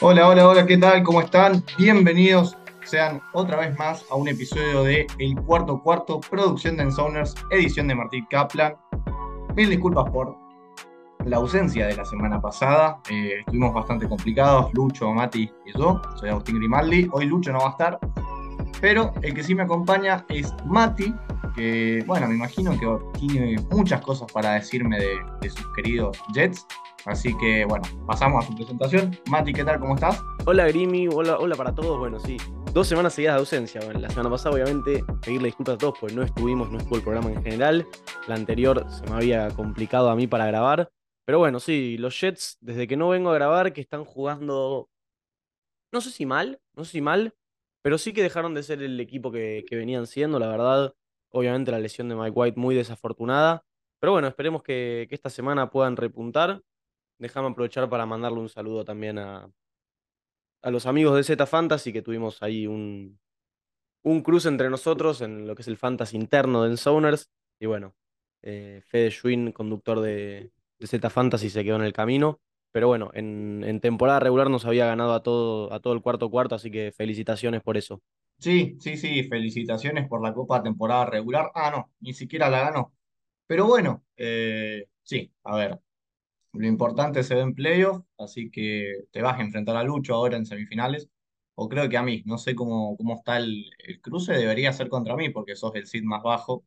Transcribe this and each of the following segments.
Hola, hola, hola, ¿qué tal? ¿Cómo están? Bienvenidos sean otra vez más a un episodio de El Cuarto Cuarto, producción de Ensoners, edición de Martín Kaplan. Mil disculpas por la ausencia de la semana pasada. Eh, estuvimos bastante complicados, Lucho, Mati y yo. Soy Agustín Grimaldi. Hoy Lucho no va a estar, pero el que sí me acompaña es Mati, bueno, me imagino que tiene muchas cosas para decirme de, sus queridos Jets. Así que bueno, pasamos a su presentación. Mati, ¿qué tal? ¿Cómo estás? Hola Grimi, hola, para todos. Bueno, sí, dos semanas seguidas de ausencia. La semana pasada, obviamente, pedirle disculpas a todos, pues no estuvimos, no estuvo el programa en general. La anterior se me había complicado a mí para grabar. Pero bueno, sí, los Jets, desde que no vengo a grabar, que están jugando. No sé si mal, no sé si mal, pero sí que dejaron de ser el equipo que venían siendo, la verdad. Obviamente la lesión de Mike White muy desafortunada. Pero bueno, esperemos que, esta semana puedan repuntar déjame aprovechar para mandarle un saludo también a, a los amigos de Z Fantasy, que tuvimos ahí un, un cruce entre nosotros en lo que es el fantasy interno de Ensoners. Y bueno, eh, Fede Schwinn, conductor de, de, Z Fantasy, se quedó en el camino. Pero bueno, en, en, temporada regular nos había ganado a todo, a todo el cuarto cuarto, así que felicitaciones por eso. Sí, sí, sí, felicitaciones por la Copa temporada regular. Ah, no, ni siquiera la ganó. Pero bueno, eh, sí, a ver, lo importante se ve en playoff, así que te vas a enfrentar a Lucho ahora en semifinales. O creo que a mí, no sé cómo, cómo está el, el cruce, debería ser contra mí porque sos el seed más bajo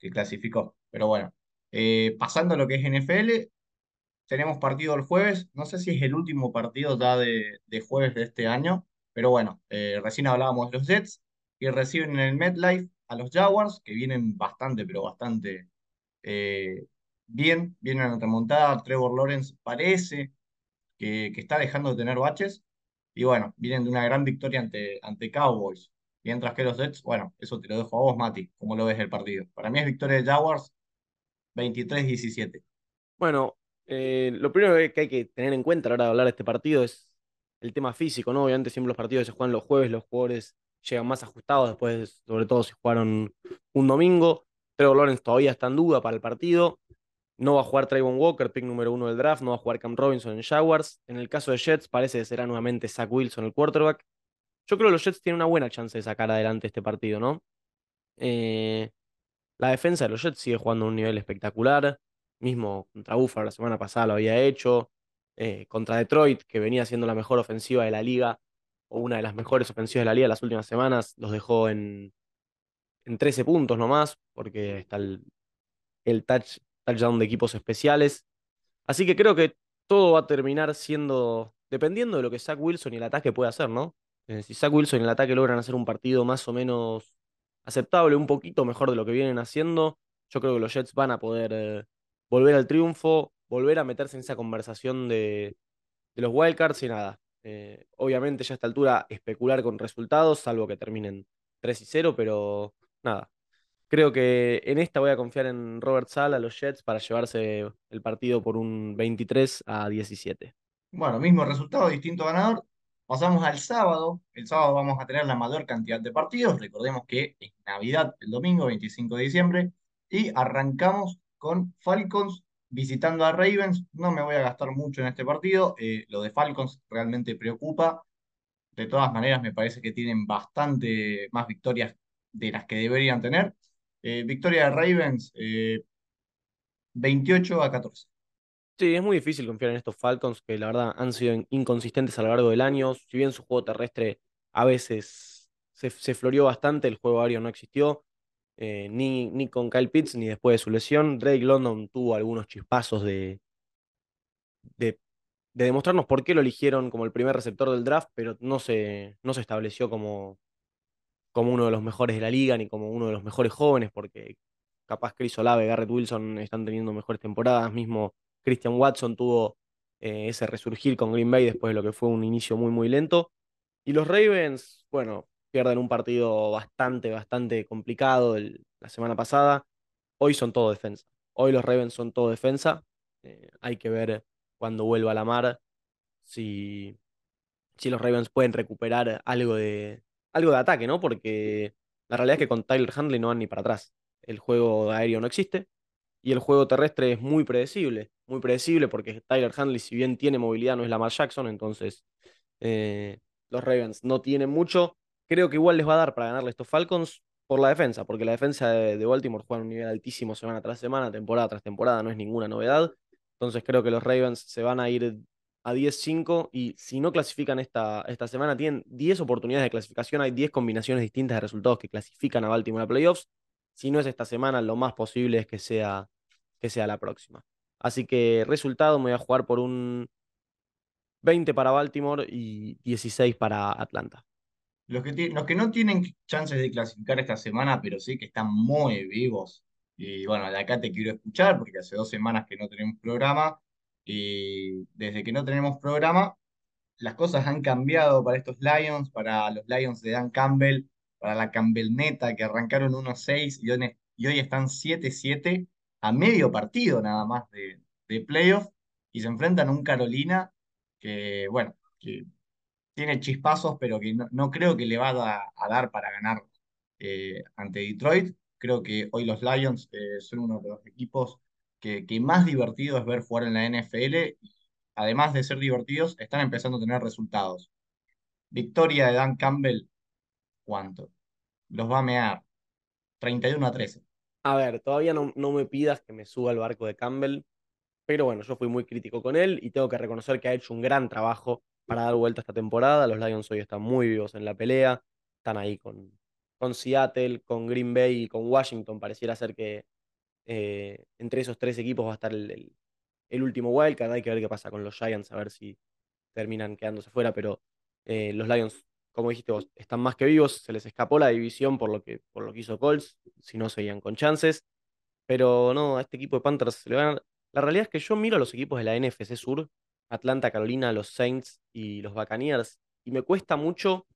que clasificó. Pero bueno, eh, pasando a lo que es NFL, tenemos partido el jueves. No sé si es el último partido ya de, de jueves de este año, pero bueno, eh, recién hablábamos de los Jets y reciben en el MetLife a los Jaguars, que vienen bastante, pero bastante eh, bien, viene en remontada. Trevor Lawrence parece que, está dejando de tener baches. Y bueno, vienen de una gran victoria ante, ante Cowboys. Mientras que los Jets, bueno, eso te lo dejo a vos, Mati. ¿Cómo lo ves el partido? Para mí es victoria de Jaguars 23-17. Bueno, eh, lo primero que hay que tener en cuenta a la hora de hablar de este partido es el tema físico, ¿no? Obviamente siempre los partidos se juegan los jueves, los jugadores llegan más ajustados después, sobre todo si jugaron un domingo. Trevor Lawrence todavía está en duda para el partido. No va a jugar Trayvon Walker, pick número uno del draft. No va a jugar Cam Robinson en Jaguars. En el caso de Jets, parece que será nuevamente Zach Wilson el quarterback. Yo creo que los Jets tienen una buena chance de sacar adelante este partido, ¿no? Eh, la defensa de los Jets sigue jugando a un nivel espectacular. Mismo contra Buffalo la semana pasada lo había hecho. Eh, contra Detroit, que venía siendo la mejor ofensiva de la liga, o una de las mejores ofensivas de la liga las últimas semanas, los dejó en, en 13 puntos nomás, porque está el, el touch touchdown de equipos especiales. Así que creo que todo va a terminar siendo, dependiendo de lo que Zach Wilson y el ataque pueda hacer, ¿no? Eh, si Zach Wilson y el ataque logran hacer un partido más o menos aceptable, un poquito mejor de lo que vienen haciendo, yo creo que los Jets van a poder eh, volver al triunfo, volver a meterse en esa conversación de, los wildcards y nada. Eh, obviamente ya a esta altura especular con resultados, salvo que terminen 3 y 0, pero nada, Creo que en esta voy a confiar en Robert Sala, los Jets, para llevarse el partido por un 23 a 17. Bueno, mismo resultado, distinto ganador. Pasamos al sábado. El sábado vamos a tener la mayor cantidad de partidos. Recordemos que es Navidad el domingo, 25 de diciembre. Y arrancamos con Falcons visitando a Ravens. No me voy a gastar mucho en este partido. Eh, lo de Falcons realmente preocupa. De todas maneras, me parece que tienen bastante más victorias de las que deberían tener. Eh, victoria de Ravens, eh, 28 a 14. Sí, es muy difícil confiar en estos Falcons que la verdad han sido inconsistentes a lo largo del año. Si bien su juego terrestre a veces se, se floreó bastante, el juego aéreo no existió. Eh, ni, ni con Kyle Pitts ni después de su lesión. Drake London tuvo algunos chispazos de, de, de, demostrarnos por qué lo eligieron como el primer receptor del draft, pero no se, no se estableció como, como uno de los mejores de la liga ni como uno de los mejores jóvenes, porque capaz Chris Olave, Garrett Wilson están teniendo mejores temporadas, mismo Christian Watson tuvo eh, ese resurgir con Green Bay después de lo que fue un inicio muy, muy lento. Y los Ravens, bueno, pierden un partido bastante, bastante complicado la semana pasada. Hoy son todo defensa. Hoy los Ravens son todo defensa. Eh, hay que ver cuando vuelva a la mar si, si los Ravens pueden recuperar algo de, algo de ataque, ¿no? Porque la realidad es que con Tyler Handley no van ni para atrás. El juego aéreo no existe y el juego terrestre es muy predecible. Muy predecible porque Tyler Handley, si bien tiene movilidad, no es Lamar Jackson, entonces Eh, los Ravens no tienen mucho. Creo que igual les va a dar para ganarle estos Falcons por la defensa, porque la defensa de, Baltimore juega a un nivel altísimo semana tras semana, temporada tras temporada, no es ninguna novedad. Entonces creo que los Ravens se van a ir a 10-5 y si no clasifican esta, esta semana, tienen 10 oportunidades de clasificación, hay 10 combinaciones distintas de resultados que clasifican a Baltimore a playoffs. Si no es esta semana, lo más posible es que sea, que sea la próxima. Así que resultado, me voy a jugar por un 20 para Baltimore y 16 para Atlanta. Los que, los que no tienen chances de clasificar esta semana, pero sí que están muy vivos. Y bueno, de acá te quiero escuchar porque hace dos semanas que no tenemos programa. Y desde que no tenemos programa, las cosas han cambiado para estos Lions, para los Lions de Dan Campbell, para la Campbell Neta, que arrancaron 1-6 y, hoy- y hoy están 7-7 a medio partido nada más de, de playoff. Y se enfrentan a un Carolina que, bueno, tiene chispazos, pero que no, no creo que le va a, dar para ganar eh, ante Detroit. Creo que hoy los Lions eh, son uno de los equipos que, que más divertido es ver jugar en la NFL. Además de ser divertidos, están empezando a tener resultados. Victoria de Dan Campbell, ¿cuánto? Los va a mear. 31 a 13. A ver, todavía no, no me pidas que me suba al barco de Campbell, pero bueno, yo fui muy crítico con él y tengo que reconocer que ha hecho un gran trabajo para dar vuelta esta temporada. Los Lions hoy están muy vivos en la pelea, están ahí con, con Seattle, con Green Bay y con Washington. Pareciera ser que eh, entre esos tres equipos va a estar el, el, último wildcard. Hay que ver qué pasa con los Giants, a ver si terminan quedándose fuera, pero eh, los Lions, como dijiste vos, están más que vivos, se les escapó la división por lo que, por lo que hizo Colts, si no seguían con chances, pero no, a este equipo de Panthers se le van a... La realidad es que yo miro a los equipos de la NFC Sur, Atlanta, Carolina, los Saints y los Buccaneers, y me cuesta mucho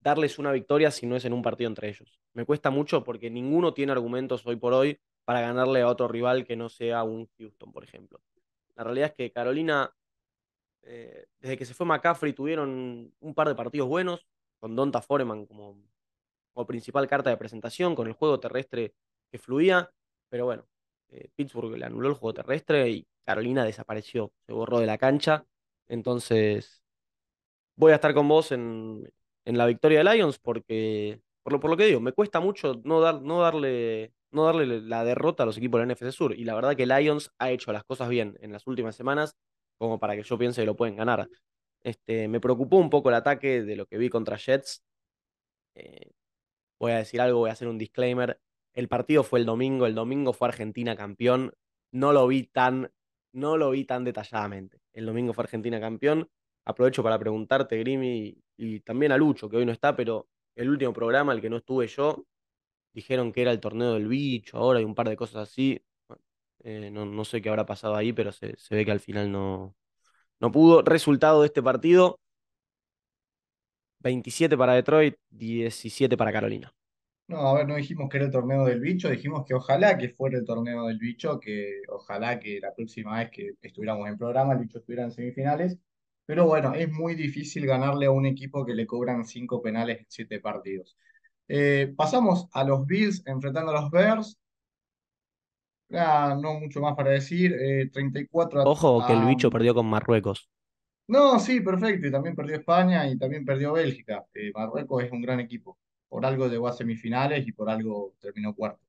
darles una victoria si no es en un partido entre ellos. Me cuesta mucho porque ninguno tiene argumentos hoy por hoy para ganarle a otro rival que no sea un Houston, por ejemplo. La realidad es que Carolina eh, desde que se fue McCaffrey tuvieron un par de partidos buenos, con Donta Foreman como, como principal carta de presentación, con el juego terrestre que fluía, pero bueno, eh, Pittsburgh le anuló el juego terrestre y Carolina desapareció, se borró de la cancha, entonces voy a estar con vos en, en la victoria de Lions porque, por lo, por lo que digo, me cuesta mucho no, dar, no, darle, no darle la derrota a los equipos de la NFC Sur. Y la verdad que Lions ha hecho las cosas bien en las últimas semanas como para que yo piense que lo pueden ganar. Este, me preocupó un poco el ataque de lo que vi contra Jets. Eh, voy a decir algo, voy a hacer un disclaimer. El partido fue el domingo, el domingo fue Argentina campeón. No lo vi tan, no lo vi tan detalladamente. El domingo fue Argentina campeón. Aprovecho para preguntarte, Grimi, y, también a Lucho, que hoy no está, pero el último programa, el que no estuve yo, dijeron que era el torneo del bicho, ahora hay un par de cosas así. Eh, no, no sé qué habrá pasado ahí, pero se, se ve que al final no, no pudo. Resultado de este partido, 27 para Detroit, 17 para Carolina. No, a ver, no dijimos que era el torneo del bicho, dijimos que ojalá que fuera el torneo del bicho, que ojalá que la próxima vez que estuviéramos en programa el bicho estuviera en semifinales. Pero bueno, es muy difícil ganarle a un equipo que le cobran cinco penales en siete partidos. Eh, pasamos a los Bills enfrentando a los Bears. Ah, no mucho más para decir. Eh, 34 Ojo que el a, a- bicho perdió con Marruecos. No, sí, perfecto. Y también perdió España y también perdió Bélgica. Eh, Marruecos es un gran equipo. Por algo llegó a semifinales y por algo terminó cuarto.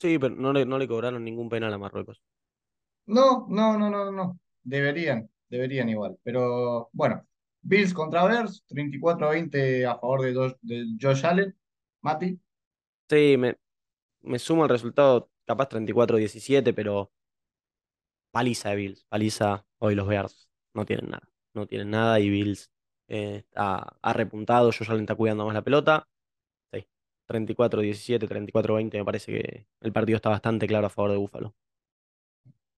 Sí, pero no le, no le cobraron ningún penal a Marruecos. No, no, no, no, no. Deberían, deberían igual. Pero bueno, Bills contra Bears, 34 a 20 a favor de, Josh, de Josh Allen. Mati, Sí, me, me sumo al resultado, capaz 34-17, pero paliza de Bills. Paliza, hoy los Bears no tienen nada. No tienen nada y Bills eh, ha, ha repuntado. Josh Allen está cuidando más la pelota. Sí, 34-17, 34-20, me parece que el partido está bastante claro a favor de Búfalo.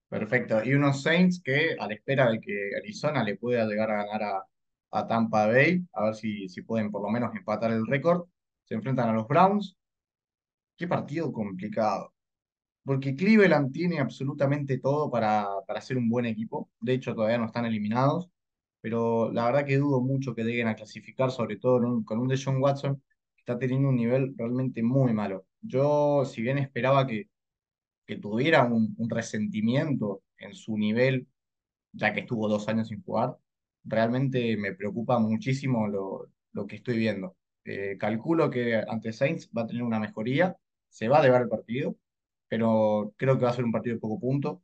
perfecto. Y unos Saints que a la espera de que Arizona le pueda llegar a ganar a, a Tampa Bay, a ver si, si pueden por lo menos empatar el récord, se enfrentan a los Browns. Qué partido complicado. Porque Cleveland tiene absolutamente todo para, para ser un buen equipo. De hecho, todavía no están eliminados. Pero la verdad que dudo mucho que lleguen a clasificar, sobre todo con un Deshaun Watson está teniendo un nivel realmente muy malo. Yo, si bien esperaba que, que tuviera un, resentimiento en su nivel, ya que estuvo dos años sin jugar, realmente me preocupa muchísimo lo, lo que estoy viendo. Eh, calculo que ante Saints va a tener una mejoría, se va a deber el partido, pero creo que va a ser un partido de poco punto.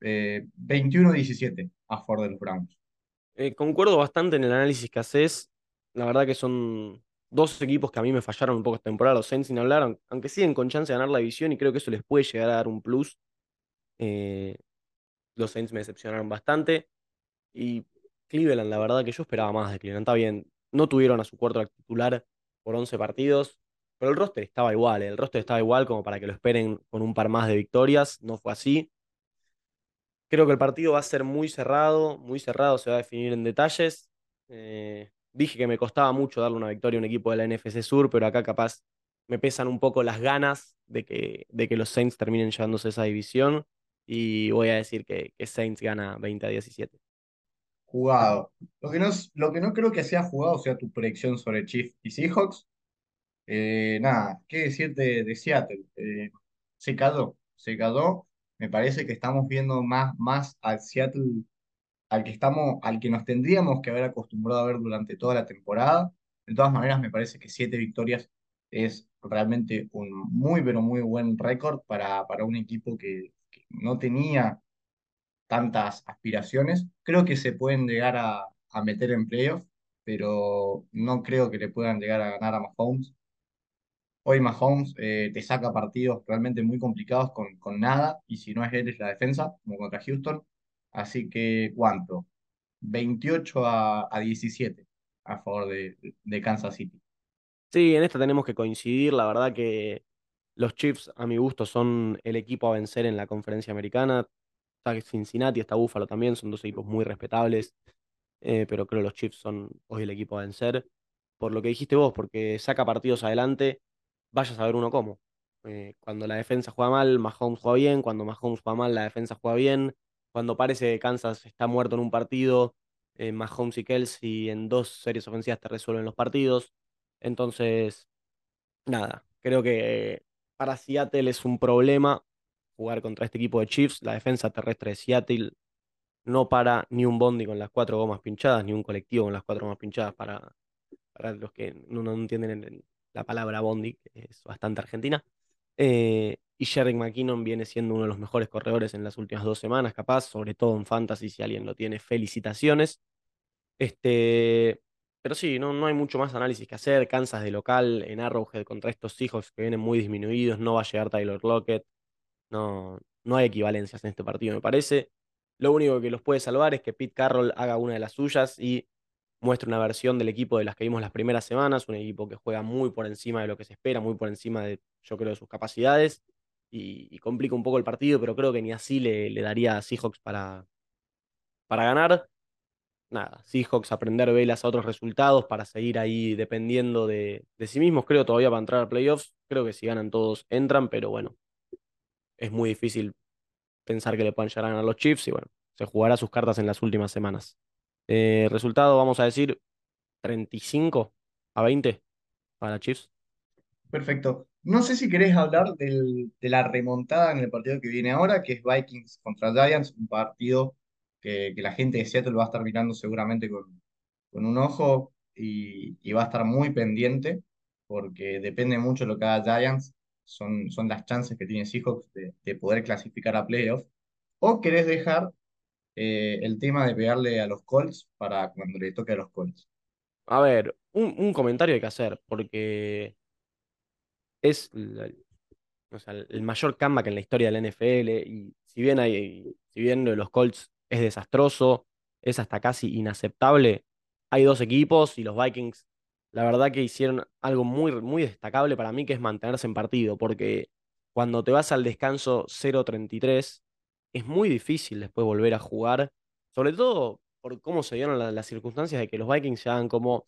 Eh, 21-17 a favor de los Browns. Eh, concuerdo bastante en el análisis que haces. La verdad que son dos equipos que a mí me fallaron un poco esta temporada, los Saints sin hablar, aun- aunque siguen con chance de ganar la división y creo que eso les puede llegar a dar un plus. Eh, los Saints me decepcionaron bastante y Cleveland, la verdad que yo esperaba más de Cleveland. Está bien, no tuvieron a su quarterback titular por 11 partidos, pero el roster estaba igual, el roster estaba igual como para que lo esperen con un par más de victorias, no fue así. Creo que el partido va a ser muy cerrado, muy cerrado, se va a definir en detalles. Eh, dije que me costaba mucho darle una victoria a un equipo de la NFC Sur, pero acá capaz me pesan un poco las ganas de que, de que los Saints terminen llevándose esa división y voy a decir que, Saints gana 20 a 17. Jugado. Lo que no, lo que no creo que sea jugado sea tu predicción sobre Chiefs y Seahawks. Eh, nada, ¿qué decir de, de Seattle? Eh, se cayó, se cayó. Me parece que estamos viendo más, más al Seattle al que estamos, al que nos tendríamos que haber acostumbrado a ver durante toda la temporada. De todas maneras, me parece que siete victorias es realmente un muy, pero muy buen récord para, para un equipo que, no tenía tantas aspiraciones. Creo que se pueden llegar a, a meter en playoff, pero no creo que le puedan llegar a ganar a Mahomes. Hoy Mahomes eh, te saca partidos realmente muy complicados con, con nada, y si no es él, es la defensa, como contra Houston. Así que, ¿cuánto? 28 a, a 17 a favor de, de Kansas City. Sí, en esta tenemos que coincidir. La verdad que los Chiefs, a mi gusto, son el equipo a vencer en la conferencia americana. Está Cincinnati, está Buffalo también, son dos equipos muy respetables. eh, pero creo que los Chiefs son hoy el equipo a vencer. Por lo que dijiste vos, porque saca partidos adelante, vaya a saber uno cómo. Eh, cuando la defensa juega mal, Mahomes juega bien. Cuando Mahomes juega mal, la defensa juega bien. Cuando parece que Kansas está muerto en un partido, eh, Mahomes y Kelsey en dos series ofensivas te resuelven los partidos. Entonces, nada, creo que para Seattle es un problema jugar contra este equipo de Chiefs. La defensa terrestre de Seattle no para ni un bondi con las cuatro gomas pinchadas, ni un colectivo con las cuatro gomas pinchadas para, los que no, entienden la palabra bondi, que es bastante argentina. Eh, y Jerick McKinnon viene siendo uno de los mejores corredores en las últimas dos semanas, capaz, sobre todo en Fantasy, si alguien lo tiene, felicitaciones. Este, pero sí, no, no hay mucho más análisis que hacer. Kansas de local en Arrowhead contra estos Seahawks que vienen muy disminuidos, no va a llegar Tyler Lockett. No, no hay equivalencias en este partido, me parece. Lo único que los puede salvar es que Pete Carroll haga una de las suyas y muestre una versión del equipo de las que vimos las primeras semanas, un equipo que juega muy por encima de lo que se espera, muy por encima de, yo creo, de sus capacidades y, complica un poco el partido, pero creo que ni así le, le daría a Seahawks para, para ganar. Nada, Seahawks aprender velas a otros resultados para seguir ahí dependiendo de, de sí mismos, creo, todavía para entrar a playoffs. Creo que si ganan todos entran, pero bueno, es muy difícil pensar que le puedan llegar a ganar los Chiefs y bueno, se jugará sus cartas en las últimas semanas. Eh, resultado, vamos a decir, 35 a 20 para Chiefs. Perfecto. No sé si querés hablar del- de la remontada en el partido que viene ahora, que es Vikings contra Giants, un partido que, que la gente de Seattle va a estar mirando seguramente con, con un ojo y, y va a estar muy pendiente, porque depende mucho de lo que haga Giants, son, son las chances que tiene Seahawks de, de poder clasificar a playoffs. ¿O querés dejar eh, el tema de pegarle a los Colts para cuando le toque a los Colts? A ver, un, un comentario hay que hacer, porque es el mayor comeback en la historia de la NFL y si bien hay, si bien los Colts es desastroso, es hasta casi inaceptable, hay dos equipos y los Vikings, la verdad que hicieron algo muy, muy destacable para mí, que es mantenerse en partido, porque cuando te vas al descanso 0-33, es muy difícil después volver a jugar, sobre todo por cómo se dieron la- las circunstancias de que los Vikings se hagan como,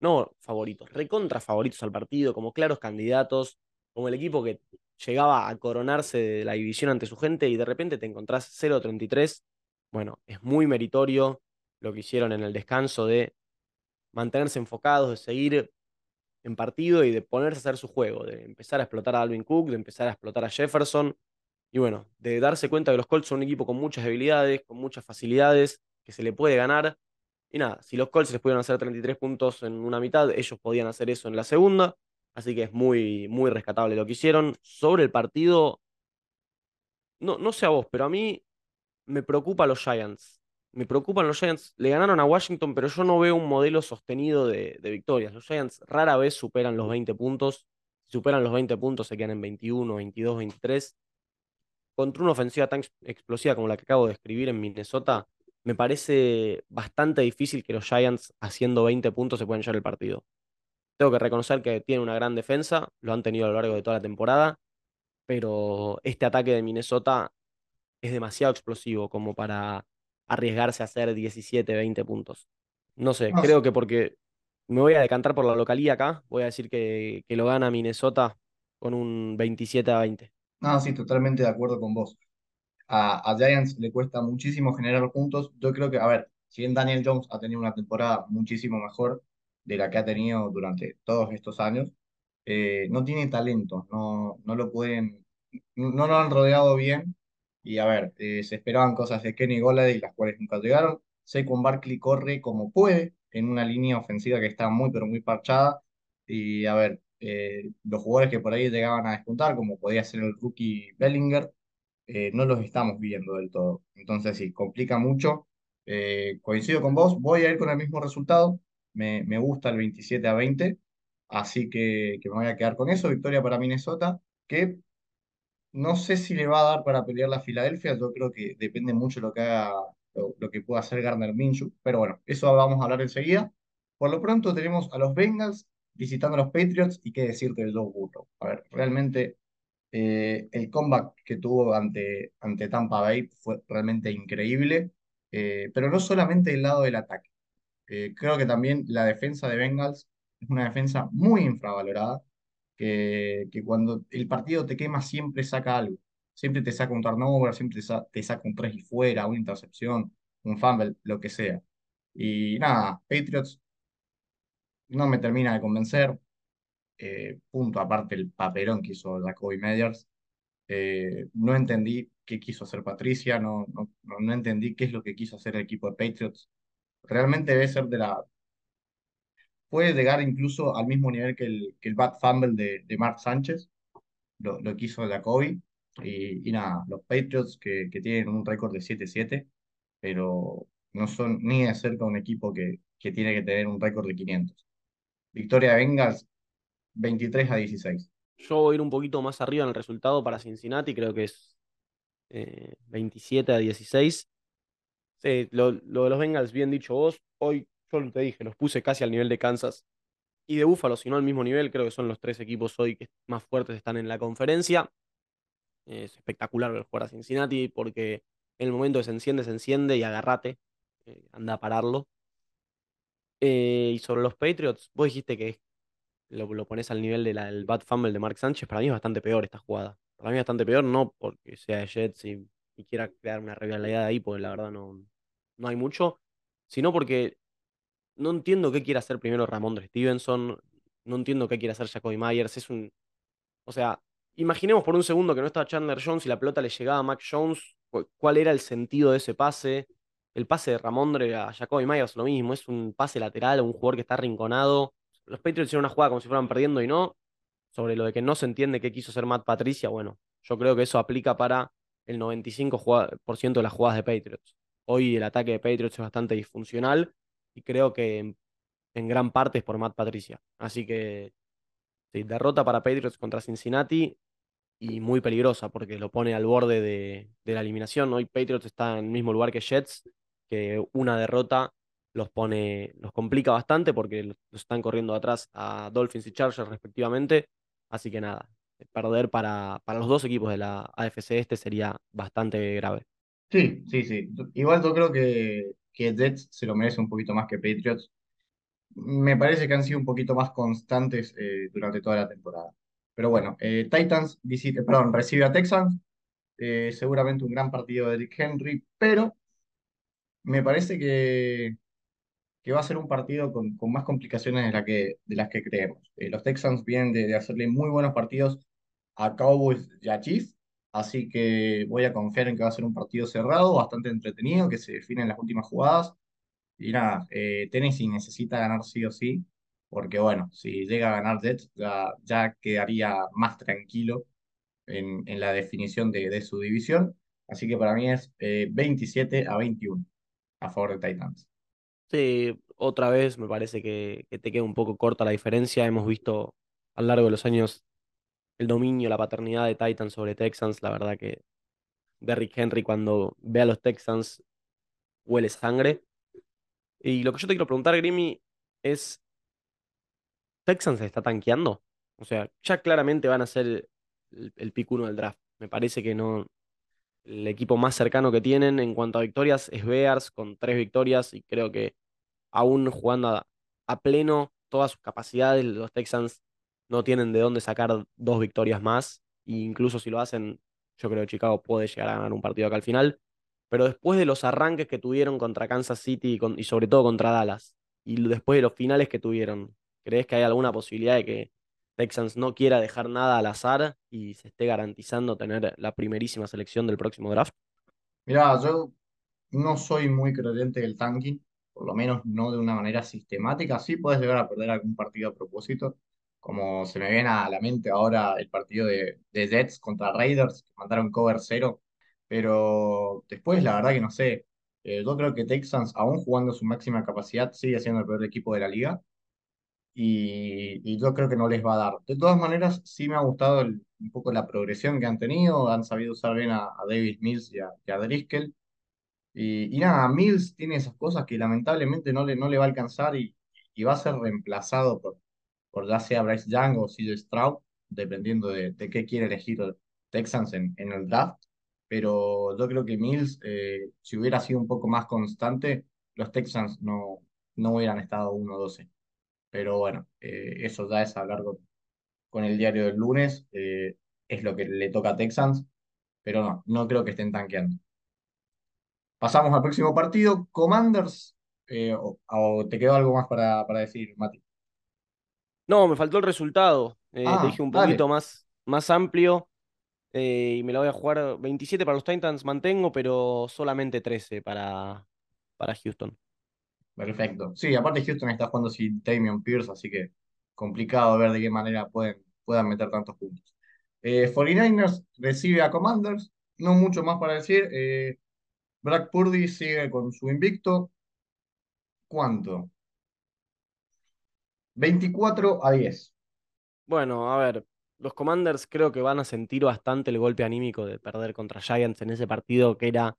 no favoritos, recontra favoritos al partido, como claros candidatos, como el equipo que llegaba a coronarse de la división ante su gente y de repente te encontrás 0-33. Bueno, es muy meritorio lo que hicieron en el descanso de mantenerse enfocados, de seguir en partido y de ponerse a hacer su juego, de empezar a explotar a Alvin Cook, de empezar a explotar a Jefferson y bueno, de darse cuenta que los Colts son un equipo con muchas debilidades, con muchas facilidades, que se le puede ganar Y nada, si los Colts les pudieron hacer 33 puntos en una mitad, ellos podían hacer eso en la segunda. Así que es muy, muy rescatable lo que hicieron. Sobre el partido, no, no sé a vos, pero a mí me preocupa los Giants. Me preocupan los Giants. Le ganaron a Washington, pero yo no veo un modelo sostenido de, de victorias. Los Giants rara vez superan los 20 puntos. Si superan los 20 puntos, se quedan en 21, 22, 23. Contra una ofensiva tan ex- explosiva como la que acabo de escribir en Minnesota, me parece bastante difícil que los Giants, haciendo 20 puntos, se puedan llevar el partido. Tengo que reconocer que tienen una gran defensa, lo han tenido a lo largo de toda la temporada, pero este ataque de Minnesota es demasiado explosivo como para arriesgarse a hacer 17, 20 puntos. No sé, No, creo que porque me voy a decantar por la localía acá, voy a decir que, que lo gana Minnesota con un 27 a 20. no, sí, totalmente de acuerdo con vos. A, a Giants le cuesta muchísimo generar puntos. Yo creo que, a ver, si bien Daniel Jones ha tenido una temporada muchísimo mejor de la que ha tenido durante todos estos años, eh, no tiene talento, no, no lo pueden, no, lo han rodeado bien. Y a ver, eh, se esperaban cosas de Kenny Golladay, las cuales nunca llegaron. Saquon Barkley corre como puede en una línea ofensiva que está muy, pero muy parchada. Y a ver, eh, los jugadores que por ahí llegaban a despuntar, como podía ser el rookie Bellinger, eh, no los estamos viendo del todo. Entonces, sí, complica mucho. Eh, coincido con vos, voy a ir con el mismo resultado. Me, me gusta el 27 a 20, así que, que me voy a quedar con eso. Victoria para Minnesota, que no sé si le va a dar para pelear la Filadelfia. Yo creo que depende mucho lo que haga, lo, que pueda hacer Gardner Minshew. Pero bueno, eso vamos a hablar enseguida. Por lo pronto tenemos a los Bengals visitando a los Patriots y qué decirte de Joe Burrow. A ver, realmente eh, el comeback que tuvo ante, ante Tampa Bay fue realmente increíble, eh, pero no solamente el lado del ataque. Eh, creo que también la defensa de Bengals es una defensa muy infravalorada, que, que cuando el partido te quema siempre saca algo. Siempre te saca un turnover, siempre te, sa- te saca un 3 y fuera, una intercepción, un fumble, lo que sea. Y nada, Patriots no me termina de convencer. Eh, punto aparte el papelón que hizo Jacoby Meyers. Eh, no entendí qué quiso hacer Patricia, no, no, no entendí qué es lo que quiso hacer el equipo de Patriots. Realmente debe ser de la... Puede llegar incluso al mismo nivel que el, que el bad fumble de, de Mark Sánchez, lo, lo que hizo Jacoby. Y, nada, los Patriots que, que tienen un récord de siete siete pero no son ni de cerca un equipo que, que tiene que tener un récord de quinientos Victoria de 23 a dieciséis Yo voy a ir un poquito más arriba en el resultado para Cincinnati, creo que es eh, 27 a 16. Sí, lo, de los Bengals, bien dicho vos, hoy yo te dije, los puse casi al nivel de Kansas y de Buffalo, si no al mismo nivel, creo que son los tres equipos hoy que más fuertes están en la conferencia. Es espectacular ver jugar a Cincinnati porque en el momento que se enciende, se enciende y agarrate, eh, anda a pararlo. Eh, y sobre los Patriots, vos dijiste que lo, lo pones al nivel de del bad fumble de Mark Sánchez, para mí es bastante peor esta jugada. Para mí es bastante peor, no porque sea de Jets y, quiera crear una rivalidad ahí, porque la verdad no, no hay mucho, sino porque no entiendo qué quiere hacer primero Ramondre Stevenson, no entiendo qué quiere hacer Jacoby Myers, es un, o sea, imaginemos por un segundo que no estaba Chandler Jones y la pelota le llegaba a Mac Jones, cu- ¿cuál era el sentido de ese pase? El pase de Ramondre a Jacoby Myers, lo mismo, es un pase lateral a un jugador que está arrinconado. Los Patriots hicieron una jugada como si fueran perdiendo y no. Sobre lo de que no se entiende qué quiso hacer Matt Patricia, bueno, yo creo que eso aplica para el 95% de las jugadas de Patriots. Hoy el ataque de Patriots es bastante disfuncional y creo que en, gran parte es por Matt Patricia. Así que derrota para Patriots contra Cincinnati y muy peligrosa porque lo pone al borde de, de la eliminación. Hoy Patriots está en el mismo lugar que Jets, que una derrota los pone, los complica bastante porque los están corriendo atrás a Dolphins y Chargers respectivamente. Así que nada, perder para, para los dos equipos de la AFC este sería bastante grave. Sí, sí, sí. Igual yo creo que, que Jets se lo merece un poquito más que Patriots. Me parece que han sido un poquito más constantes eh, durante toda la temporada. Pero bueno, eh, Titans visita, perdón, recibe a Texans. eh, seguramente un gran partido de Eric Henry, pero me parece que, que va a ser un partido con, con más complicaciones de, la que, de las que creemos. Eh, los Texans vienen de, de hacerle muy buenos partidos a Cowboys y a Chiefs, así que voy a confiar en que va a ser un partido cerrado, bastante entretenido, que se define en las últimas jugadas Y nada, eh, Tennessee necesita ganar sí o sí, porque bueno, si llega a ganar Jets, ya, ya quedaría más tranquilo en, en la definición de, de su división. Así que para mí es eh, 27 a 21 a favor de Titans. Otra vez me parece que, te queda un poco corta la diferencia. Hemos visto a lo largo de los años el dominio, la paternidad de Titans sobre Texans. La verdad que Derrick Henry cuando ve a los Texans huele sangre. Y lo que yo te quiero preguntar, Grimy, es, ¿Texans se está tanqueando? O sea, ya claramente van a ser el, el pick uno del draft. Me parece que no, el equipo más cercano que tienen en cuanto a victorias es Bears con tres victorias y creo que aún jugando a, pleno todas sus capacidades, los Texans no tienen de dónde sacar dos victorias más. E incluso si lo hacen, yo creo que Chicago puede llegar a ganar un partido acá al final. Pero después de los arranques que tuvieron contra Kansas City y, con- y sobre todo contra Dallas, y después de los finales que tuvieron, ¿crees que hay alguna posibilidad de que Texans no quiera dejar nada al azar y se esté garantizando tener la primerísima selección del próximo draft? Mirá, yo no soy muy creyente del tanking, por lo menos no de una manera sistemática. Sí puedes llegar a perder algún partido a propósito, como se me viene a la mente ahora el partido de, de Jets contra Raiders, que mandaron cover cero, pero después la verdad que no sé. Eh, yo creo que Texans, aún jugando su máxima capacidad, sigue siendo el peor equipo de la liga y, y yo creo que no les va a dar. De todas maneras, sí me ha gustado un poco la progresión que han tenido, han sabido usar bien a, a Davis Mills y a, y. Y, y nada, Mills tiene esas cosas que lamentablemente no le, no le va a alcanzar y, y va a ser reemplazado por, por ya sea Bryce Young o CJ Stroud, dependiendo de, de qué quiere elegir el Texans en, en el draft. Pero yo creo que Mills, eh, si hubiera sido un poco más constante, los Texans no, no hubieran estado 1-12. Pero bueno, eh, eso ya es hablar con, con el diario del lunes, eh, es lo que le toca a Texans, pero no, no creo que estén tanqueando. Pasamos al próximo partido, Commanders, eh, o, o te quedó algo más para, para decir, Mati. No, me faltó el resultado. Te Ah, dije un dale, poquito más, más amplio eh, y me la voy a jugar 27 para los Titans, mantengo, pero solamente 13 para, para Houston. Perfecto. Sí, aparte Houston está jugando sin Damian Pierce, así que complicado ver de qué manera pueden, puedan meter tantos puntos. Eh, 49ers recibe a Commanders, no mucho más para decir. Eh, Brock Purdy sigue con su invicto. ¿Cuánto? 24 a 10. Bueno, a ver, los Commanders creo que van a sentir bastante el golpe anímico de perder contra Giants en ese partido que era,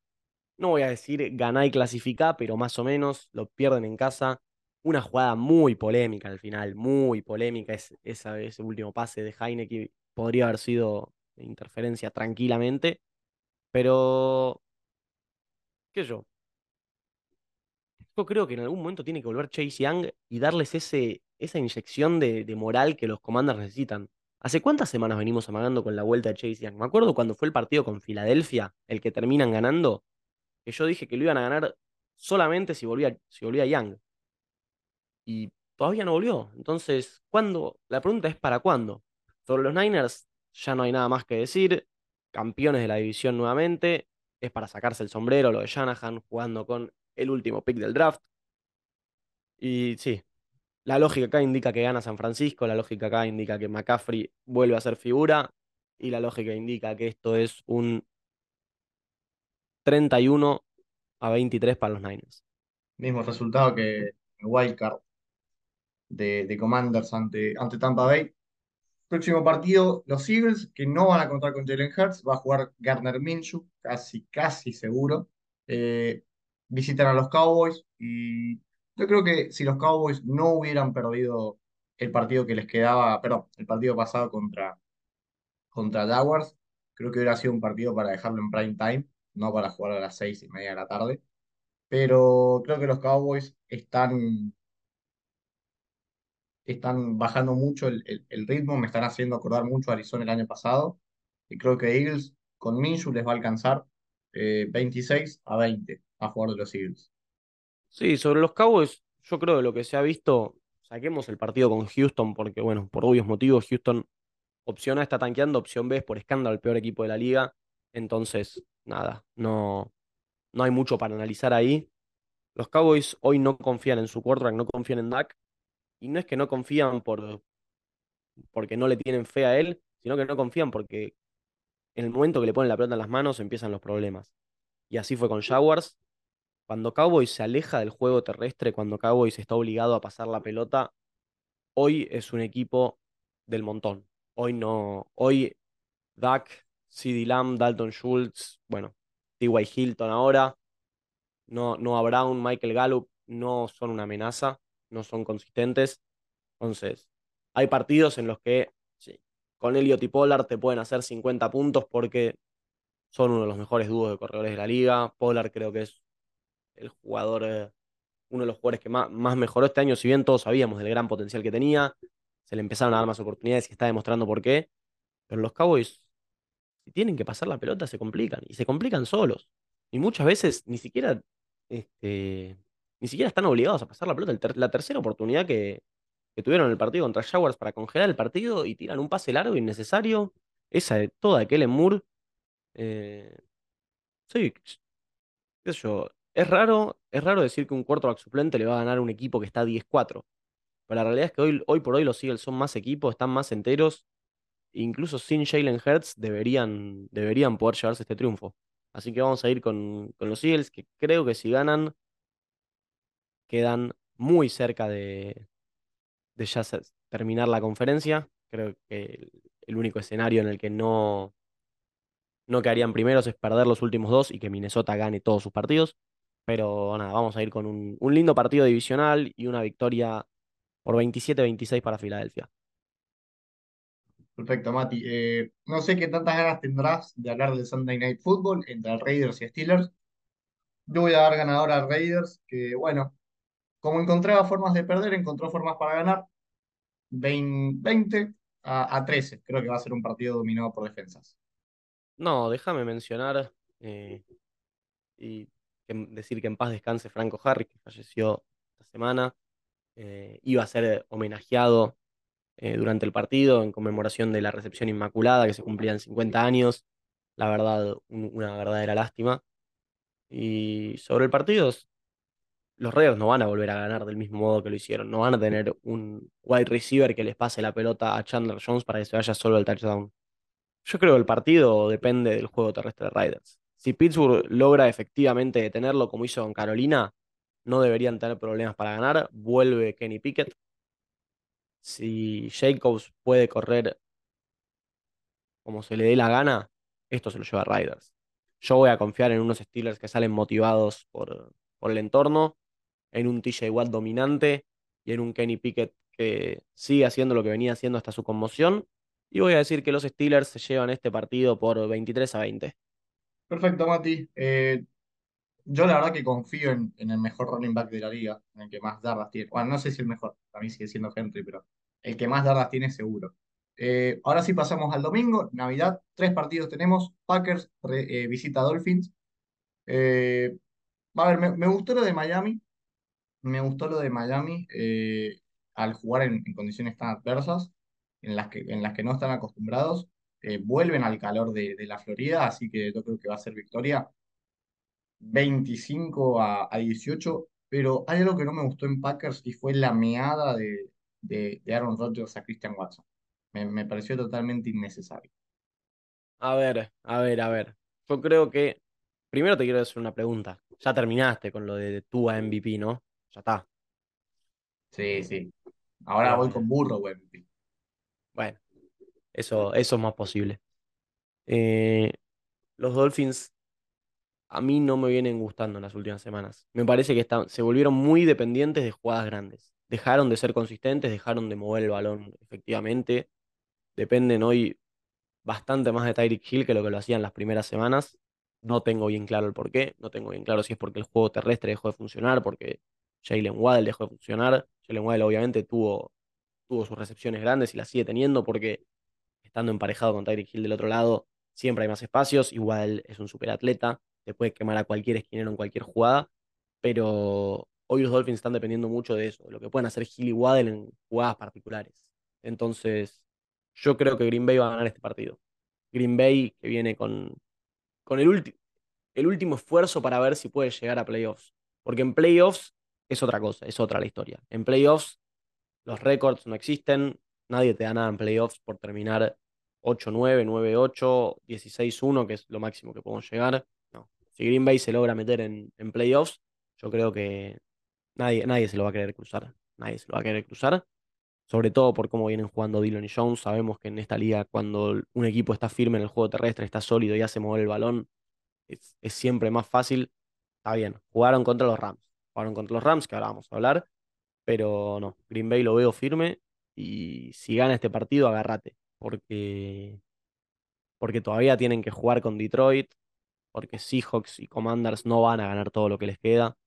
no voy a decir ganar y clasificar, pero más o menos lo pierden en casa. Una jugada muy polémica al final, muy polémica, es, esa, ese último pase de Heineke podría haber sido interferencia tranquilamente, pero qué yo, yo creo que en algún momento tiene que volver Chase Young y darles ese, esa inyección de, de moral que los Commanders necesitan. ¿Hace cuántas semanas venimos amagando con la vuelta de Chase Young? Me acuerdo cuando fue el partido con Filadelfia, el que terminan ganando, que yo dije que lo iban a ganar solamente si volvía, si volvía Young. Y todavía no volvió. Entonces, ¿cuándo? La pregunta es ¿para cuándo? Sobre los Niners, ya no hay nada más que decir. Campeones de la división nuevamente. Es para sacarse el sombrero lo de Shanahan jugando con el último pick del draft. Y sí, la lógica acá indica que gana San Francisco, la lógica acá indica que McCaffrey vuelve a ser figura y la lógica indica que esto es un 31 a 23 para los Niners. Mismo resultado que el Wildcard de, de Commanders ante, ante Tampa Bay. Próximo partido, los Eagles, que no van a contar con Jalen Hurts, va a jugar Gardner Minshew, casi, casi seguro. Eh, visitan a los Cowboys y yo creo que si los Cowboys no hubieran perdido el partido que les quedaba, perdón, el partido pasado contra, contra Jaguars, creo que hubiera sido un partido para dejarlo en prime time, no para jugar a las seis y media de la tarde. Pero creo que los Cowboys están están bajando mucho el, el- ritmo, me están haciendo acordar mucho a Arizona el año pasado, y creo que Eagles con Minshew les va a alcanzar eh, 26 a 20 a favor de los Eagles. Sí, sobre los Cowboys, yo creo que lo que se ha visto, saquemos el partido con Houston porque, bueno, por obvios motivos, Houston, opción A está tanqueando, opción B es por escándalo el peor equipo de la liga. Entonces, nada, no, no hay mucho para analizar ahí. Los Cowboys hoy no confían en su quarterback, no confían en Dak, y no es que no confían por, porque no le tienen fe a él, sino que no confían porque en el momento que le ponen la pelota en las manos empiezan los problemas. Y así fue con Jaguars. Cuando Cowboys se aleja del juego terrestre, cuando Cowboys está obligado a pasar la pelota, hoy es un equipo del montón. Hoy no, hoy Dak, CeeDee Lamb, Dalton Schultz, bueno, T.Y. Hilton ahora, no, Noah Brown, Michael Gallup, no son una amenaza, no son consistentes. Entonces, hay partidos en los que sí, con Elliot y Pollard te pueden hacer 50 puntos porque son uno de los mejores dúos de corredores de la liga. Pollard creo que es el jugador, eh, uno de los jugadores que más, más mejoró este año, si bien todos sabíamos del gran potencial que tenía, se le empezaron a dar más oportunidades y está demostrando por qué. Pero los Cowboys, tienen que pasar la pelota, se complican y se complican solos. Y muchas veces ni siquiera, este, ni siquiera están obligados a pasar la pelota. La tercera oportunidad que, tuvieron en el partido contra Jaguars para congelar el partido y tiran un pase largo innecesario, esa de toda Kellen Moore. eh, sí, qué es raro, es raro decir que un quarterback suplente le va a ganar a un equipo que está 10-4. Pero la realidad es que hoy, hoy por hoy los Eagles son más equipos, están más enteros. Incluso sin Jalen Hurts deberían, deberían poder llevarse este triunfo. Así que vamos a ir con, con los Eagles, que creo que si ganan, quedan muy cerca de, de ya terminar la conferencia. Creo que el, el único escenario en el que no, no quedarían primeros es perder los últimos dos y que Minnesota gane todos sus partidos. Pero nada, vamos a ir con un, un lindo partido divisional y una victoria por 27-26 para Filadelfia. Perfecto, Mati. Eh, no sé qué tantas ganas tendrás de hablar del Sunday Night Football entre Raiders y Steelers. Yo voy a dar ganador a Raiders, que bueno, como encontraba formas de perder, encontró formas para ganar. 20, 20 a, a 13. Creo que va a ser un partido dominado por defensas. No, déjame mencionar eh, y decir que en paz descanse Franco Harris, que falleció esta semana. Eh, iba a ser homenajeado eh, durante el partido en conmemoración de la recepción inmaculada que se cumplían 50 años. La verdad, un- una verdadera lástima. Y sobre el partido, los Raiders no van a volver a ganar del mismo modo que lo hicieron. No van a tener un wide receiver que les pase la pelota a Chandler Jones para que se vaya solo al touchdown. Yo creo que el partido depende del juego terrestre de Raiders. Si Pittsburgh logra efectivamente detenerlo como hizo con Carolina, no deberían tener problemas para ganar. Vuelve Kenny Pickett. Si Jacobs puede correr como se le dé la gana, esto se lo lleva a Raiders. Yo voy a confiar en unos Steelers que salen motivados por, por el entorno, en un TJ Watt dominante y en un Kenny Pickett que sigue haciendo lo que venía haciendo hasta su conmoción. Y voy a decir que los Steelers se llevan este partido por 23 a 20. Perfecto, Mati. Eh, yo la verdad que confío en, en el mejor running back de la liga, en el que más yardas tiene. Bueno, no sé si el mejor, para mí sigue siendo Henry, pero el que más yardas tiene seguro. Eh, ahora sí pasamos al domingo, Navidad, tres partidos tenemos. Packers eh, visita Dolphins. Eh, a ver, me, gustó lo de Miami, me gustó lo de Miami eh, al jugar en, condiciones tan adversas, en las que, en las que no están acostumbrados. Vuelven al calor de, de la Florida, así que yo creo que va a ser victoria 25 a, a 18, pero hay algo que no me gustó en Packers y fue la meada de, de, de Aaron Rodgers a Christian Watson. Me, me pareció totalmente innecesario. A ver, a ver, a ver. Yo creo que primero te quiero hacer una pregunta. Ya terminaste con lo de tu MVP, ¿no? Ya está. Sí, sí. Ahora voy con burro, güey. bueno, eso, eso es más posible. Eh, los Dolphins a mí no me vienen gustando en las últimas semanas. Me parece que se volvieron muy dependientes de jugadas grandes. Dejaron de ser consistentes, dejaron de mover el balón efectivamente. Dependen hoy bastante más de Tyreek Hill que lo que lo hacían las primeras semanas. No tengo bien claro el por qué. No tengo bien claro si es porque el juego terrestre dejó de funcionar, porque Jalen Waddle dejó de funcionar. Jalen Waddle obviamente tuvo, tuvo sus recepciones grandes y las sigue teniendo porque estando emparejado con Tyreek Hill del otro lado, siempre hay más espacios. Igual es un superatleta, te puede quemar a cualquier esquinero en cualquier jugada, pero hoy los Dolphins están dependiendo mucho de eso, de lo que pueden hacer Hill y Waddle en jugadas particulares. Entonces, yo creo que Green Bay va a ganar este partido. Green Bay que viene con, con el, el último esfuerzo para ver si puede llegar a playoffs. Porque en playoffs es otra cosa, es otra la historia. En playoffs los récords no existen, nadie te da nada en playoffs por terminar 8-9, 9-8, 16-1, que es lo máximo que podemos llegar. Si Green Bay se logra meter en, playoffs, yo creo que nadie, nadie se lo va a querer cruzar. Nadie se lo va a querer cruzar. Sobre todo por cómo vienen jugando Dillon y Jones. Sabemos que en esta liga, cuando un equipo está firme en el juego terrestre, está sólido y hace mover el balón, es, es siempre más fácil. Está bien, jugaron contra los Rams. Jugaron contra los Rams, que ahora vamos a hablar. Pero no, Green Bay lo veo firme. Y si gana este partido, agárrate. Porque, porque todavía tienen que jugar con Detroit. Porque Seahawks y Commanders no van a ganar todo lo que les queda.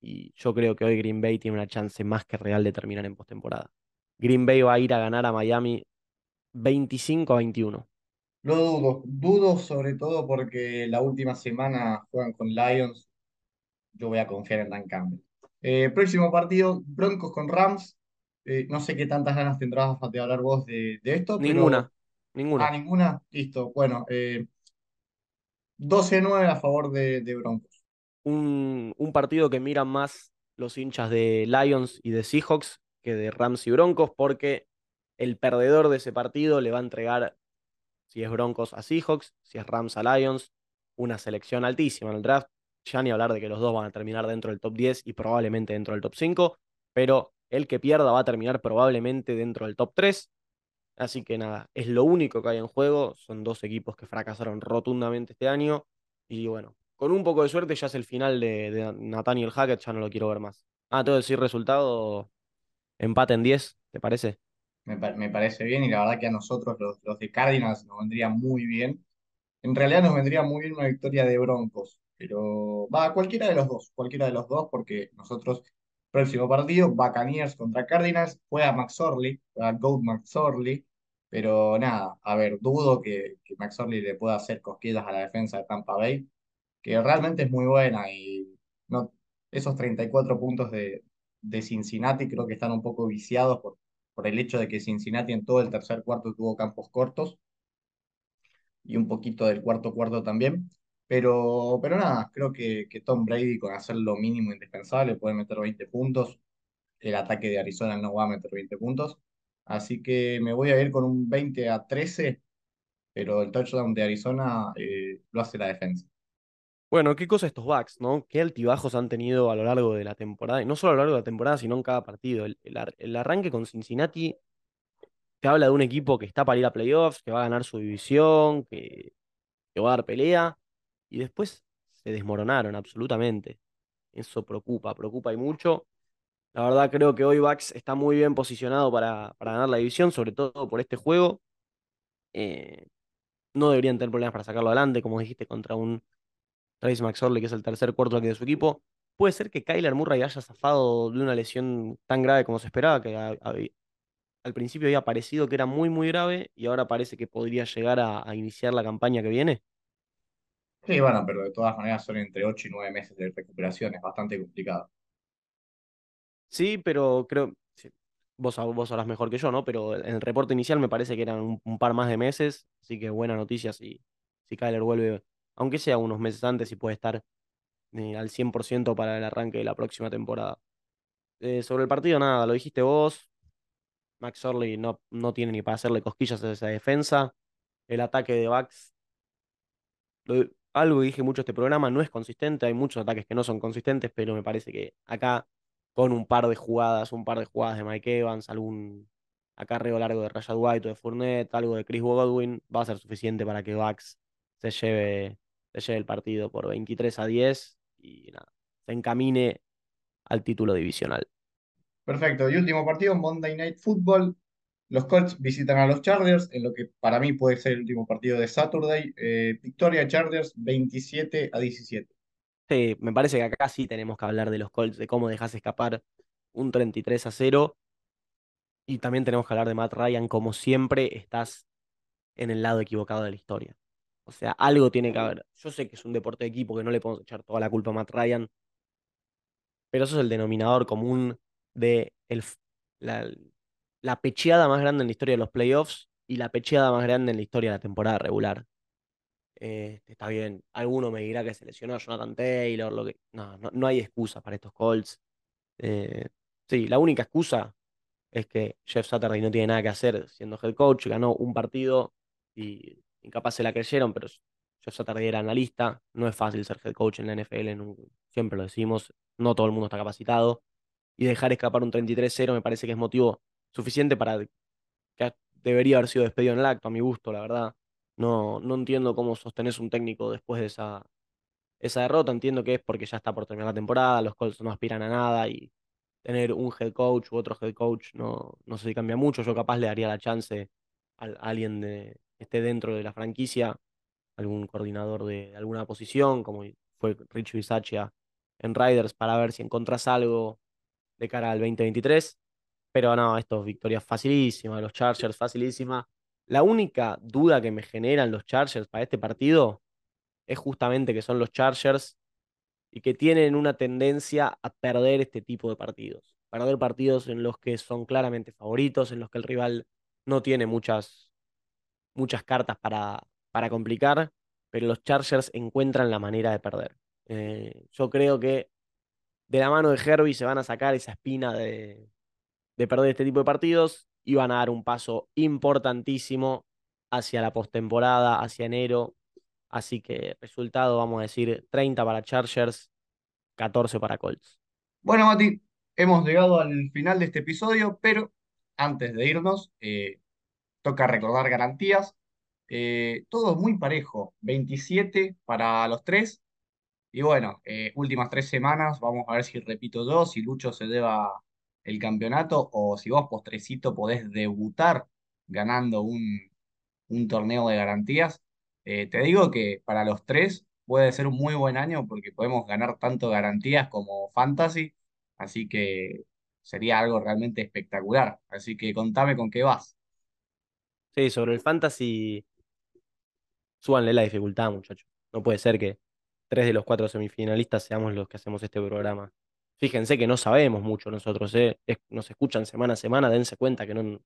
Y yo creo que hoy Green Bay tiene una chance más que real de terminar en postemporada. Green Bay va a ir a ganar a Miami 25 a 21. Lo dudo, dudo sobre todo porque la última semana juegan con Lions. Yo voy a confiar en Dan Campbell. Eh, próximo partido, Broncos con Rams. Eh, no sé qué tantas ganas tendrás de hablar vos de, de esto, pero. Ninguna, Ah, ninguna. ninguna. Listo. Bueno, eh, 12-9 a favor de, Broncos. Un, un partido que miran más los hinchas de Lions y de Seahawks que de Rams y Broncos, porque el perdedor de ese partido le va a entregar, si es Broncos a Seahawks, si es Rams a Lions, una selección altísima en el draft. Ya ni hablar de que los dos van a terminar dentro del top 10 y probablemente dentro del top 5, pero el que pierda va a terminar probablemente dentro del top 3. Así que nada, es lo único que hay en juego. Son dos equipos que fracasaron rotundamente este año. Y bueno, con un poco de suerte ya es el final de, Nathaniel Hackett, ya no lo quiero ver más. Ah, tengo que decir resultado, empate en 10, ¿te parece? Me, pa- me parece bien y la verdad que a nosotros, los, los de Cardinals, nos vendría muy bien. En realidad nos vendría muy bien una victoria de Broncos, pero va, cualquiera de los dos, cualquiera de los dos, porque nosotros, próximo partido, Buccaneers contra Cardinals, juega McSorley, juega Goat McSorley, pero nada, a ver, dudo que, que McSorley le pueda hacer cosquillas a la defensa de Tampa Bay, que realmente es muy buena y no, esos 34 puntos de, de Cincinnati creo que están un poco viciados por, por el hecho de que Cincinnati en todo el tercer cuarto tuvo campos cortos y un poquito del cuarto cuarto también. Pero, pero nada, creo que, que Tom Brady con hacer lo mínimo indispensable puede meter 20 puntos. El ataque de Arizona no va a meter 20 puntos. Así que me voy a ir con un 20 a 13, pero el touchdown de Arizona eh, lo hace la defensa. Bueno, qué cosa estos Bucks, ¿no? Qué altibajos han tenido a lo largo de la temporada. Y no solo a lo largo de la temporada, sino en cada partido. El, el arranque con Cincinnati te habla de un equipo que está para ir a playoffs, que va a ganar su división, que, que va a dar pelea. Y después se desmoronaron absolutamente. Eso preocupa, preocupa y mucho. La verdad creo que hoy Bucks está muy bien posicionado para, para ganar la división, sobre todo por este juego. Eh, no deberían tener problemas para sacarlo adelante, como dijiste, contra un Travis McSorley, que es el tercer cuarto de su equipo. Puede ser que Kyler Murray haya zafado de una lesión tan grave como se esperaba, que al principio había parecido que era muy, muy grave y ahora parece que podría llegar a iniciar la campaña que viene. Sí, bueno, pero de todas maneras son entre 8 y 9 meses de recuperación, es bastante complicado. Sí, pero creo, sí, vos, vos sabrás mejor que yo, ¿no? Pero en el reporte inicial me parece que eran un, un par más de meses, así que buena noticia si, si Kyler vuelve, aunque sea unos meses antes y puede estar eh, al 100% para el arranque de la próxima temporada. Eh, sobre el partido, nada, lo dijiste vos, Max Orley no, no tiene ni para hacerle cosquillas a esa defensa, el ataque de lo- algo que dije mucho este programa, no es consistente, hay muchos ataques que no son consistentes, pero me parece que acá con un par de jugadas, un par de jugadas de Mike Evans, algún acarreo largo de Rashad White o de Fournette, algo de Chris Godwin, va a ser suficiente para que Bucks se lleve, se lleve el partido por 23 a 10 y nada, se encamine al título divisional. Perfecto, y último partido, Monday Night Football. Los Colts visitan a los Chargers, en lo que para mí puede ser el último partido de Saturday. Eh, victoria Chargers 27 a 17. Sí, me parece que acá sí tenemos que hablar de los Colts, de cómo dejas escapar un 33 a 0 y también tenemos que hablar de Matt Ryan, como siempre estás en el lado equivocado de la historia. O sea, algo tiene que haber. Yo sé que es un deporte de equipo, que no le podemos echar toda la culpa a Matt Ryan, pero eso es el denominador común de el la, la pecheada más grande en la historia de los playoffs y la pecheada más grande en la historia de la temporada regular. Eh, está bien, alguno me dirá que se lesionó a Jonathan Taylor, lo que... No, no, no hay excusa para estos Colts. Eh, sí, la única excusa es que Jeff Saturday no tiene nada que hacer siendo head coach, ganó un partido y incapaz se la creyeron, pero Jeff Saturday era analista, no es fácil ser head coach en la NFL, siempre lo decimos, no todo el mundo está capacitado, y dejar escapar un 33-0 me parece que es motivo suficiente para que debería haber sido despedido en el acto, a mi gusto, la verdad. No, no entiendo cómo sostenés un técnico después de esa, esa derrota. Entiendo que es porque ya está por terminar la temporada, los Colts no aspiran a nada y tener un head coach u otro head coach no, no sé si cambia mucho. Yo capaz le daría la chance a, alguien de, que esté dentro de la franquicia, algún coordinador de, alguna posición, como fue Rich Bisaccia en Riders, para ver si encontrás algo de cara al 2023. Pero no, esto es victoria facilísima, los Chargers facilísima. La única duda que me generan los Chargers para este partido es justamente que son los Chargers y que tienen una tendencia a perder este tipo de partidos. Perder partidos en los que son claramente favoritos, en los que el rival no tiene muchas, muchas cartas para, para complicar, pero los Chargers encuentran la manera de perder. Eh, yo creo que de la mano de Herbie se van a sacar esa espina de, de perder este tipo de partidos y van a dar un paso importantísimo hacia la postemporada, hacia enero. Así que resultado, vamos a decir, 30 para Chargers, 14 para Colts. Bueno, Mati, hemos llegado al final de este episodio, pero antes de irnos, eh, toca recordar garantías. Eh, todo muy parejo, 27 para los tres. Y bueno, eh, últimas tres semanas, vamos a ver si repito yo, si Lucho se deba el campeonato o si vos postrecito podés debutar ganando un, torneo de garantías. Eh, te digo que para los tres puede ser un muy buen año porque podemos ganar tanto garantías como fantasy, así que sería algo realmente espectacular. Así que contame con qué vas. Sí, sobre el fantasy, súbanle la dificultad, muchachos. No puede ser que tres de los cuatro semifinalistas seamos los que hacemos este programa. Fíjense que no sabemos mucho nosotros, ¿eh? nos escuchan semana a semana, dense cuenta que no,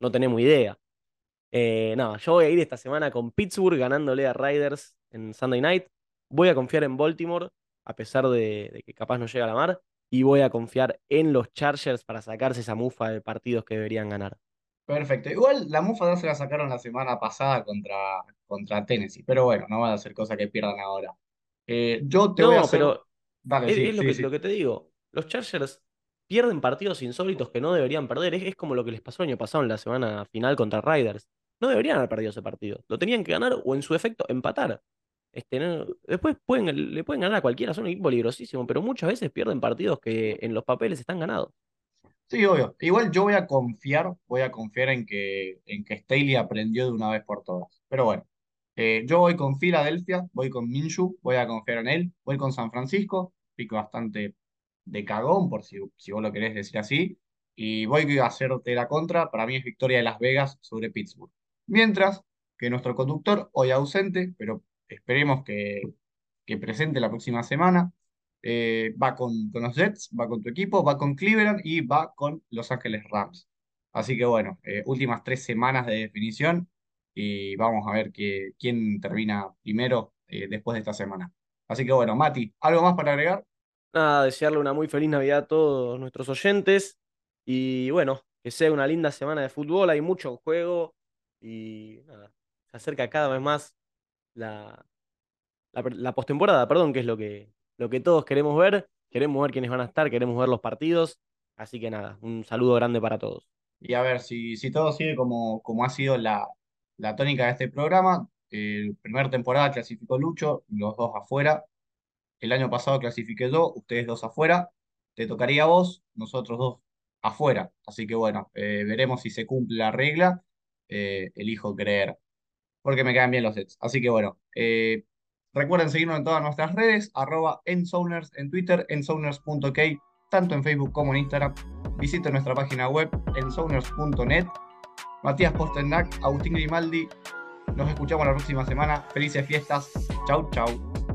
no tenemos idea. Eh, nada, yo voy a ir esta semana con Pittsburgh ganándole a Riders en Sunday Night. Voy a confiar en Baltimore, a pesar de, que capaz no llega a la mar. Y voy a confiar en los Chargers para sacarse esa mufa de partidos que deberían ganar. Perfecto. Igual la mufa no se la sacaron la semana pasada contra, contra Tennessee. Pero bueno, no van a ser cosas que pierdan ahora. Eh, yo te voy a hacer... pero es, lo, que, lo que te digo los Chargers pierden partidos insólitos que no deberían perder. Es, como lo que les pasó el año pasado en la semana final contra Riders. No deberían haber perdido ese partido. Lo tenían que ganar o en su efecto empatar. Este, después pueden, le pueden ganar a cualquiera, son un equipo peligrosísimo, pero muchas veces pierden partidos que en los papeles están ganados. Sí, obvio. Igual yo voy a confiar, voy a confiar en que, en que Staley aprendió de una vez por todas. Pero bueno, eh, yo voy con Filadelfia, voy con Minshew, voy a confiar en él, voy con San Francisco, pico bastante de cagón, por si, si vos lo querés decir así, y voy a hacerte la contra, para mí es victoria de Las Vegas sobre Pittsburgh. Mientras que nuestro conductor, hoy ausente, pero esperemos que, que presente la próxima semana, eh, va con, con, los Jets, va con tu equipo, va con Cleveland y va con Los Ángeles Rams. Así que bueno, eh, últimas tres semanas de definición y vamos a ver que, quién termina primero eh, después de esta semana. Así que bueno, Mati, ¿algo más para agregar? Nada, desearle una muy feliz Navidad a todos nuestros oyentes. Y bueno, que sea una linda semana de fútbol, hay mucho juego. Y nada, se acerca cada vez más la, la, postemporada, perdón, que es lo que, lo que todos queremos ver. Queremos ver quiénes van a estar, queremos ver los partidos. Así que nada, un saludo grande para todos. Y a ver, si, si todo sigue como, como ha sido la, la tónica de este programa, el primer temporada clasificó Lucho, los dos afuera. El año pasado clasifiqué yo, ustedes dos afuera. Te tocaría a vos, nosotros dos afuera. Así que bueno, eh, veremos si se cumple la regla. Eh, elijo creer, porque me quedan bien los sets. Así que bueno, eh, recuerden seguirnos en todas nuestras redes, arroba ensowners en Twitter, ensowners.k, tanto en Facebook como en Instagram. Visiten nuestra página web, ensowners.net. Matías Posternak, Agustín Grimaldi. Nos escuchamos la próxima semana. Felices fiestas. Chau, chau.